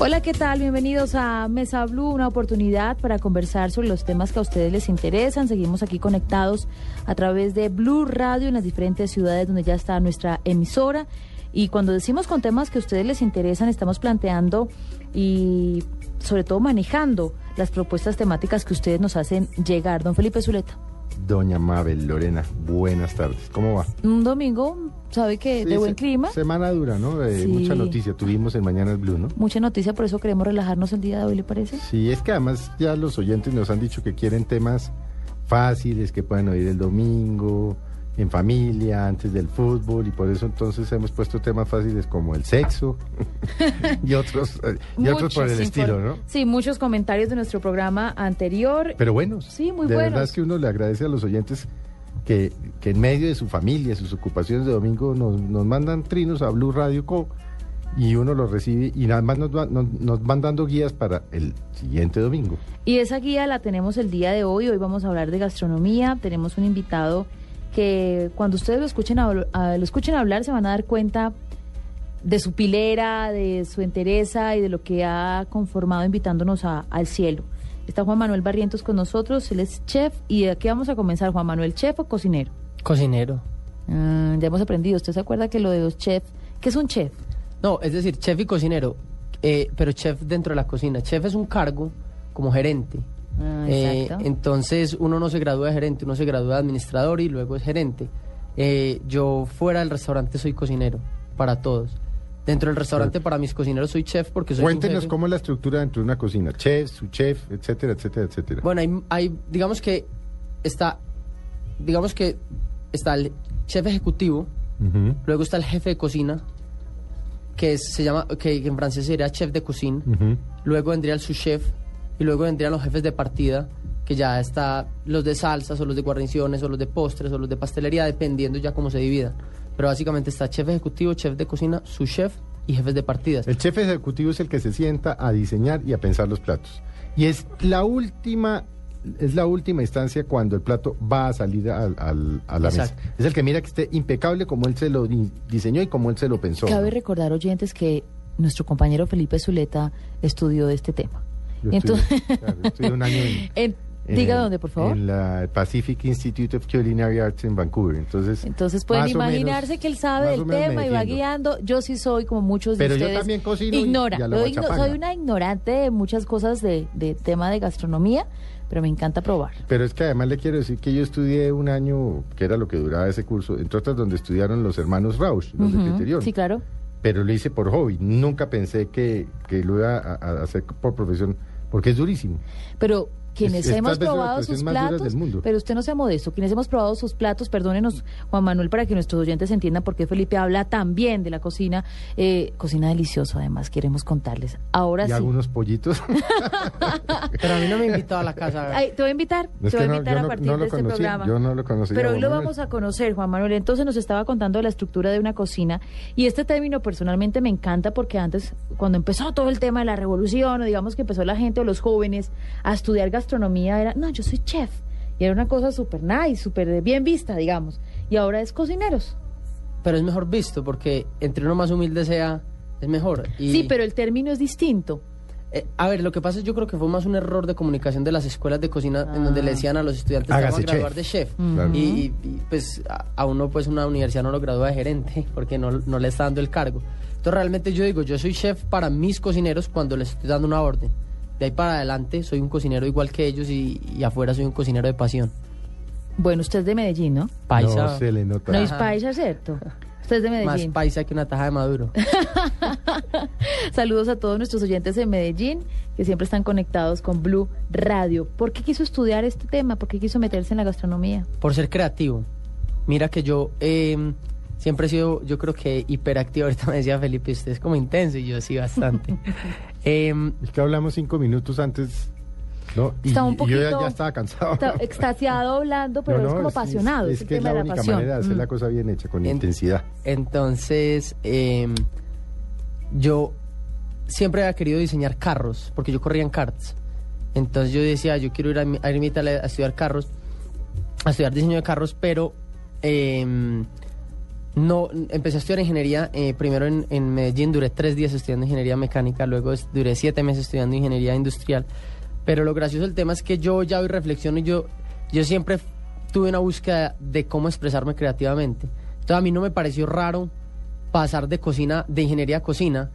Hola, ¿qué tal? Bienvenidos a Mesa Blue, una oportunidad para conversar sobre los temas que a ustedes les interesan. Seguimos aquí conectados a través de Blue Radio en las diferentes ciudades donde ya está nuestra emisora. Y cuando decimos con temas que a ustedes les interesan, estamos planteando y sobre todo manejando las propuestas temáticas que ustedes nos hacen llegar. Don Felipe Zuleta. Doña Mabel, Lorena, buenas tardes. ¿Cómo va? Un domingo, sabe que Sí, de buen se- clima. Semana dura, ¿no? Eh, Sí. Mucha noticia tuvimos en Mañanas Blue, ¿no? Mucha noticia, por eso queremos relajarnos el día de hoy, ¿le parece? Sí, es que además ya los oyentes nos han dicho que quieren temas fáciles, que puedan oír el domingo, en familia, antes del fútbol, y por eso entonces hemos puesto temas fáciles como el sexo y otros, eh, y otros por el estilo, ¿no? Sí, muchos comentarios de nuestro programa anterior. Pero buenos. Sí, muy de buenos. verdad es que uno le agradece a los oyentes que, que en medio de su familia, sus ocupaciones de domingo, nos, nos mandan trinos a Blue Radio Co. Y uno los recibe y nada más nos, va- nos, nos van dando guías para el siguiente domingo. Y esa guía la tenemos el día de hoy. Hoy vamos a hablar de gastronomía. Tenemos un invitado que cuando ustedes lo escuchen, a- lo escuchen hablar se van a dar cuenta de su pilera, de su entereza y de lo que ha conformado invitándonos a- al cielo. Está Juan Manuel Barrientos con nosotros, él es chef. ¿Y de qué vamos a comenzar, Juan Manuel? ¿Chef o cocinero? Cocinero. Ah, ya hemos aprendido. ¿Usted se acuerda que lo de los chefs? ¿Qué es un chef? No, es decir, chef y cocinero, eh, pero chef dentro de la cocina. Chef es un cargo como gerente. Ah, Eh, entonces uno no se gradúa de gerente, uno se gradúa de administrador y luego es gerente. Eh, yo fuera del restaurante soy cocinero para todos. Dentro del restaurante para mis cocineros soy chef porque soy su Cuéntenos jefe. cómo es la estructura dentro de una cocina. Chef, su chef, etcétera, etcétera, etcétera. Bueno, hay, hay, digamos que está, digamos que está el chef ejecutivo, luego está el jefe de cocina, que es- se llama, que en francés sería chef de cuisine. ujú. luego vendría el sous-chef y luego vendrían los jefes de partida, que ya está los de salsas o los de guarniciones o los de postres o los de pastelería, dependiendo ya cómo se divida. Pero básicamente está chef ejecutivo, chef de cocina, sous-chef y jefes de partidas. El chef ejecutivo es el que se sienta a diseñar y a pensar los platos. Y es la última, es la última instancia cuando el plato va a salir al- al- a la Exacto. mesa. Es el que mira que esté impecable como él se lo di- diseñó y como él se lo pensó. Cabe ¿no? recordar, oyentes, que nuestro compañero Felipe Zuleta estudió de este tema. Yo Entonces, estudié- claro, yo estudié un año en- en- en diga el- dónde, por favor. En la Pacific Institute of Culinary Arts en Vancouver. Entonces, Entonces pueden imaginarse menos- que él sabe del tema y va guiando. Yo sí soy, como muchos de Pero yo ustedes, también cocino ignora. y Yo igno- soy una ignorante de muchas cosas de, de tema de gastronomía, pero me encanta probar. Pero es que además le quiero decir que yo estudié un año, que era lo que duraba ese curso, entre otras donde estudiaron los hermanos Rausch, los de Ujú, Criterion. Sí, claro. Pero lo hice por hobby. Nunca pensé que, que lo iba a, a hacer por profesión, porque es durísimo. Pero quienes Es- es hemos probado sus platos, del mundo. pero usted no sea modesto, quienes hemos probado sus platos, perdónenos, Juan Manuel, para que nuestros oyentes entiendan por qué Felipe habla tan bien de la cocina, eh, cocina deliciosa además, queremos contarles. Ahora y sí. hago unos pollitos. Pero a mí no me invitó a la casa. Ay, te voy a invitar, Es te voy a no- invitar a partir no de este programa. yo no lo conocía, Pero hoy lo Manuel. vamos a conocer, Juan Manuel. Entonces nos estaba contando de la estructura de una cocina y este término personalmente me encanta porque antes, cuando empezó todo el tema de la revolución, o digamos que empezó la gente o los jóvenes a estudiar gastronomía, era, no, yo soy chef. Y era una cosa súper nice, súper bien vista, digamos. Y ahora es cocineros. Pero es mejor visto porque entre uno más humilde sea, es mejor. Y, Sí, pero el término es distinto. eh, a ver, lo que pasa es yo creo que fue más un error de comunicación de las escuelas de cocina en donde le decían a los estudiantes que van a graduar chef. de chef. Claro. Y, y- y, pues a, a uno pues una universidad no lo gradúa de gerente porque no, no le está dando el cargo. Entonces realmente yo digo, yo soy chef para mis cocineros cuando les estoy dando una orden. De ahí para adelante soy un cocinero igual que ellos y, y afuera soy un cocinero de pasión. Bueno, usted es de Medellín, ¿no? Paisa. No se le nota. No es paisa, ¿cierto? Usted es de Más Medellín. paisa que una taja de maduro. Saludos a todos nuestros oyentes de Medellín que siempre están conectados con Blue Radio. ¿Por qué quiso estudiar este tema? ¿Por qué quiso meterse en la gastronomía? Por ser creativo. Mira que yo, eh, siempre he sido, yo creo que hiperactivo. Ahorita me decía Felipe, usted es como intenso y yo sí bastante. Em, Es que hablamos cinco minutos antes, ¿no? Y, Está un y yo ya, poquito- ya estaba cansado. Está extasiado hablando, pero No, es no, como apasionado. Es, Es, que es la única pasión. manera de hacer Mm. la cosa bien hecha, con En- intensidad. Entonces, em, yo siempre había querido diseñar carros, porque yo corría en karts. Entonces yo decía, yo quiero ir a, a irme a estudiar carros, a estudiar diseño de carros, pero em, no empecé a estudiar ingeniería eh, primero en, Medellín, duré tres días estudiando ingeniería mecánica, luego duré siete meses estudiando ingeniería industrial. Pero lo gracioso del tema es que yo ya hoy reflexiono y yo, yo siempre tuve una búsqueda de cómo expresarme creativamente. Entonces a mí no me pareció raro pasar de cocina, de ingeniería a cocina,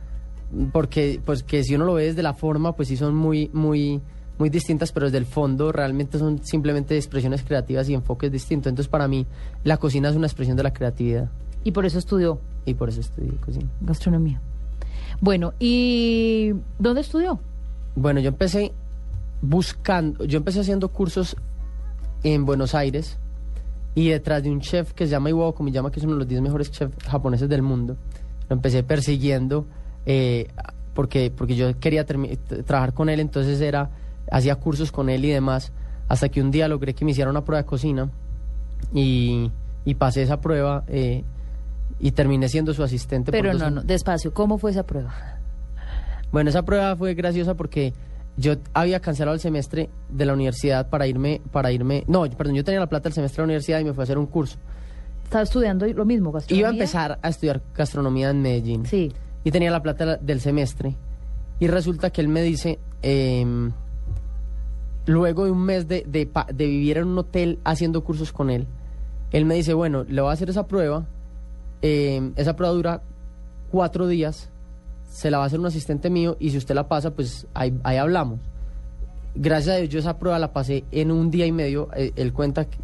porque pues que si uno lo ve desde la forma, pues sí son muy, muy, muy distintas, pero desde el fondo realmente son simplemente expresiones creativas y enfoques distintos. Entonces para mí la cocina es una expresión de la creatividad Y por eso estudió y por eso estudié cocina. gastronomía. Bueno, ¿y dónde estudió? Bueno, yo empecé buscando, yo empecé haciendo cursos en Buenos Aires y detrás de un chef que se llama Iwao Komiyama, que es uno de los 10 mejores chefs japoneses del mundo, lo empecé persiguiendo eh, porque, porque yo quería trabajar con él, entonces era, hacía cursos con él y demás, hasta que un día logré que me hiciera una prueba de cocina y, y pasé esa prueba eh, y terminé siendo su asistente. Pero no, no, despacio. ¿Cómo fue esa prueba? bueno, esa prueba fue graciosa porque yo había cancelado el semestre de la universidad para irme, para irme, no, perdón, yo tenía la plata del semestre de la universidad y me fui a hacer un curso. Estaba estudiando lo mismo, gastronomía. Iba a empezar a estudiar gastronomía en Medellín Sí. y tenía la plata la- del semestre y resulta que él me dice, em, luego de un mes de, de de vivir en un hotel haciendo cursos con él, él me dice, bueno, le voy a hacer esa prueba, em, esa prueba dura cuatro días, se la va a hacer un asistente mío y si usted la pasa, pues ahí, ahí hablamos. Gracias a Dios yo esa prueba la pasé en un día y medio. Eh, Él cuenta que-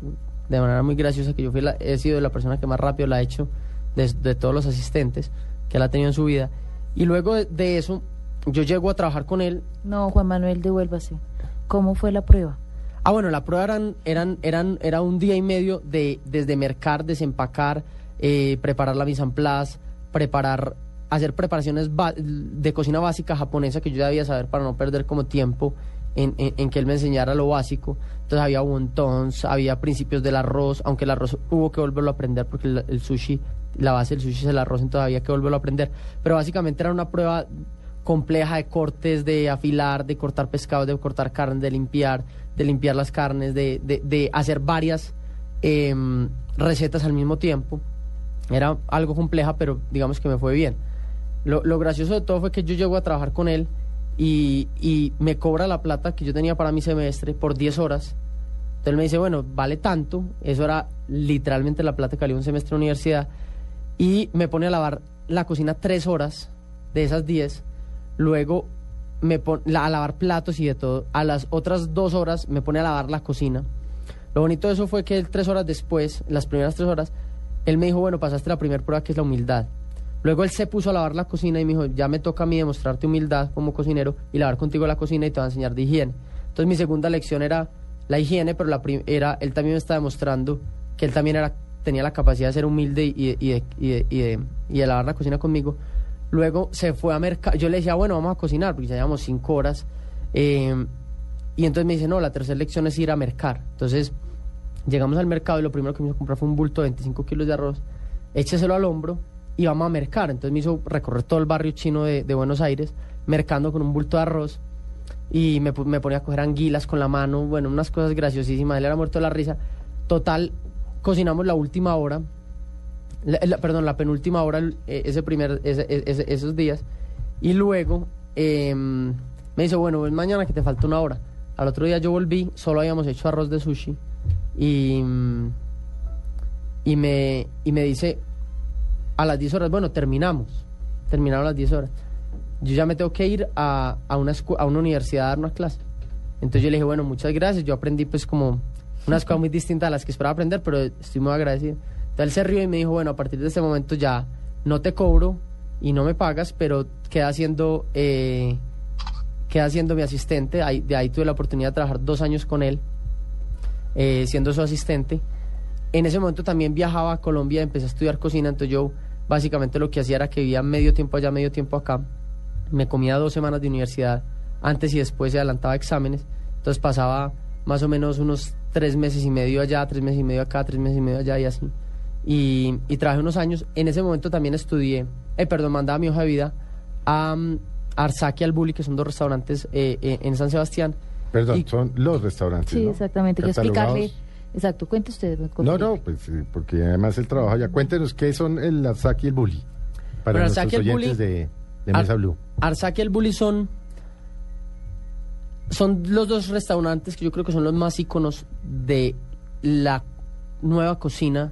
de manera muy graciosa que yo fui la- he sido la persona que más rápido la ha hecho de, de todos los asistentes que él ha tenido en su vida. Y luego de, de eso, yo llego a trabajar con él. No, Juan Manuel, devuélvase. ¿Cómo fue la prueba? Ah, bueno, la prueba eran, eran, eran, era un día y medio de desde mercar, desempacar, eh, preparar la mise en place, preparar, hacer preparaciones de cocina básica japonesa que yo debía saber para no perder como tiempo en, que él me enseñara lo básico. Entonces había wontons, había principios del arroz, aunque el arroz hubo que volverlo a aprender porque el, sushi, la base del sushi es el arroz, entonces había que volverlo a aprender. Pero básicamente era una prueba compleja de cortes, de afilar, de cortar pescado, de cortar carne, de limpiar, de limpiar las carnes, de, de- de hacer varias em, recetas al mismo tiempo. Era algo compleja, pero digamos que me fue bien. Lo, lo gracioso de todo fue que yo llego a trabajar con él y, y me cobra la plata que yo tenía para mi semestre por 10 horas. Entonces él me dice, bueno, vale tanto. Eso era literalmente la plata que valía un semestre de universidad. Y me pone a lavar la cocina tres horas de esas 10. Luego me pone a lavar platos y de todo. A las otras dos horas me pone a lavar la cocina. Lo bonito de eso fue que él tres horas después, las primeras tres horas, él me dijo, bueno, pasaste la primera prueba que es la humildad. Luego él se puso a lavar la cocina y me dijo, ya me toca a mí demostrarte humildad como cocinero y lavar contigo la cocina y te voy a enseñar de higiene. Entonces mi segunda lección era la higiene, pero la era, él también me está demostrando que él también era, tenía la capacidad de ser humilde y y y de- y de- de lavar la cocina conmigo. Luego se fue a mercar, yo le decía, bueno, vamos a cocinar, porque ya llevamos cinco horas. eh, y entonces me dice, no, la tercera lección es ir a mercar. Entonces llegamos al mercado y lo primero que me hizo comprar fue un bulto de 25 kilos de arroz, écheselo al hombro y vamos a mercar. Entonces me hizo recorrer todo el barrio chino de, Buenos Aires, mercando con un bulto de arroz. Y me, me ponía a coger anguilas con la mano, bueno, unas cosas graciosísimas, él era muerto de la risa. Total, cocinamos la última hora, la- perdón, la penúltima hora, eh, ese primer, ese- ese- esos días, y luego em, me dice, bueno, ven mañana que te falta una hora. Al otro día yo volví, solo habíamos hecho arroz de sushi, y, y, me, y me dice, a las 10 horas, bueno, terminamos, terminaron las 10 horas. Yo ya me tengo que ir a, a, una, a una universidad a dar una clase. Entonces yo le dije, bueno, muchas gracias. Yo aprendí pues como unas cosas muy distintas a las que esperaba aprender, pero estoy muy agradecido. Entonces él se rió y me dijo, bueno, a partir de este momento ya no te cobro y no me pagas, pero queda siendo, eh, queda siendo mi asistente. De ahí tuve la oportunidad de trabajar dos años con él, eh, siendo su asistente. En ese momento también viajaba a Colombia, empecé a estudiar cocina, entonces yo básicamente lo que hacía era que vivía medio tiempo allá, medio tiempo acá. Me comía dos semanas de universidad antes y después se adelantaba exámenes. Entonces pasaba más o menos unos tres meses y medio allá, tres meses y medio acá, tres meses y medio allá y así. Y, y trabajé unos años. En ese momento también estudié, eh, perdón, mandaba mi hoja de vida a um, Arzac y al Bulli, que son dos restaurantes eh, eh, en San Sebastián. Perdón, Y- son los restaurantes. Sí, ¿no? exactamente. Que explicarle. Exacto, cuente usted. No, no, pues eh, porque además el trabajo ya. Cuéntenos qué son el Arzaki y el Bully. Para Bueno, nuestros oyentes Bully- de, de Ar- Mesa Blue. Arzac y el Bulli son, son los dos restaurantes que yo creo que son los más íconos de la nueva cocina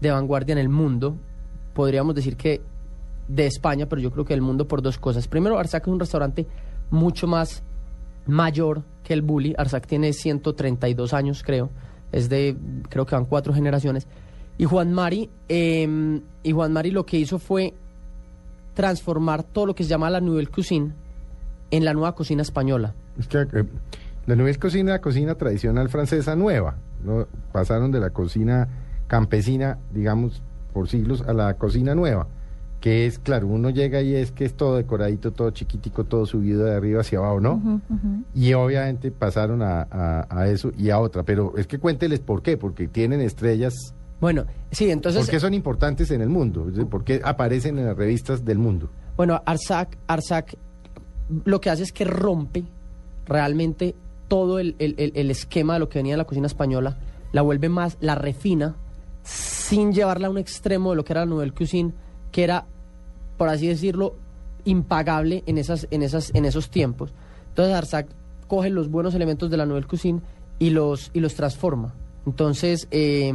de vanguardia en el mundo. Podríamos decir que de España, pero yo creo que del mundo por dos cosas. Primero, Arzac es un restaurante mucho más mayor que el Bully. Arzac tiene 132 años, creo. Es de, creo que van cuatro generaciones. Y Juan Mari, eh, y Juan Mari lo que hizo fue transformar todo lo que se llama la Nouvelle Cuisine en la nueva cocina española. Es que eh, la Nouvelle Cocina, la cocina tradicional francesa nueva. ¿no? Pasaron de la cocina campesina, digamos, por siglos, a la cocina nueva. Que es, claro, uno llega y es que es todo decoradito, todo chiquitico, todo subido de arriba hacia abajo, ¿no? Y obviamente pasaron a, a- a eso y a otra. Pero es que cuénteles por qué, porque tienen estrellas. Bueno, sí, entonces... ¿Por qué son importantes en el mundo? ¿Por qué aparecen en las revistas del mundo? Bueno, Arzac, Arzac lo que hace es que rompe realmente todo el, el- el- el esquema de lo que venía de la cocina española, la vuelve más, la refina, sin llevarla a un extremo de lo que era la Nouvelle Cuisine, que era, por así decirlo, impagable en, esas, en, esas, en esos tiempos. Entonces Arzac coge los buenos elementos de la Nouvelle Cuisine y los, y los transforma. Entonces, eh,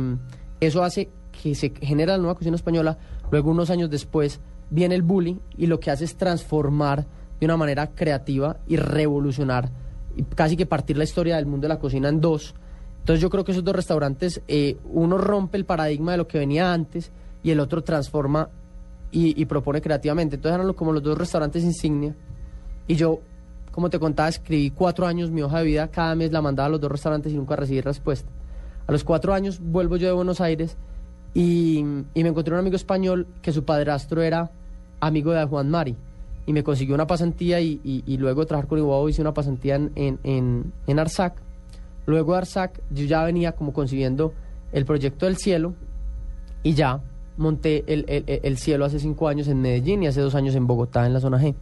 eso hace que se genera la nueva cocina española. Luego, unos años después, viene el bully y lo que hace es transformar de una manera creativa y revolucionar y casi que partir la historia del mundo de la cocina en dos. Entonces yo creo que esos dos restaurantes, eh, uno rompe el paradigma de lo que venía antes y el otro transforma y, propone creativamente. Entonces eran como los dos restaurantes insignia. Y yo, como te contaba, escribí cuatro años mi hoja de vida, cada mes la mandaba a los dos restaurantes y nunca recibí respuesta. A los cuatro años vuelvo yo de Buenos Aires y, me encontré un amigo español que su padrastro era amigo de Juan Mari y me consiguió una pasantía y, luego trabajar con Iguao hice una pasantía en, en, en, en Arzac. Luego de Arzac yo ya venía como concibiendo el proyecto del cielo y ya monté el, el- el- el cielo hace cinco años en Medellín y hace dos años en Bogotá en la zona G.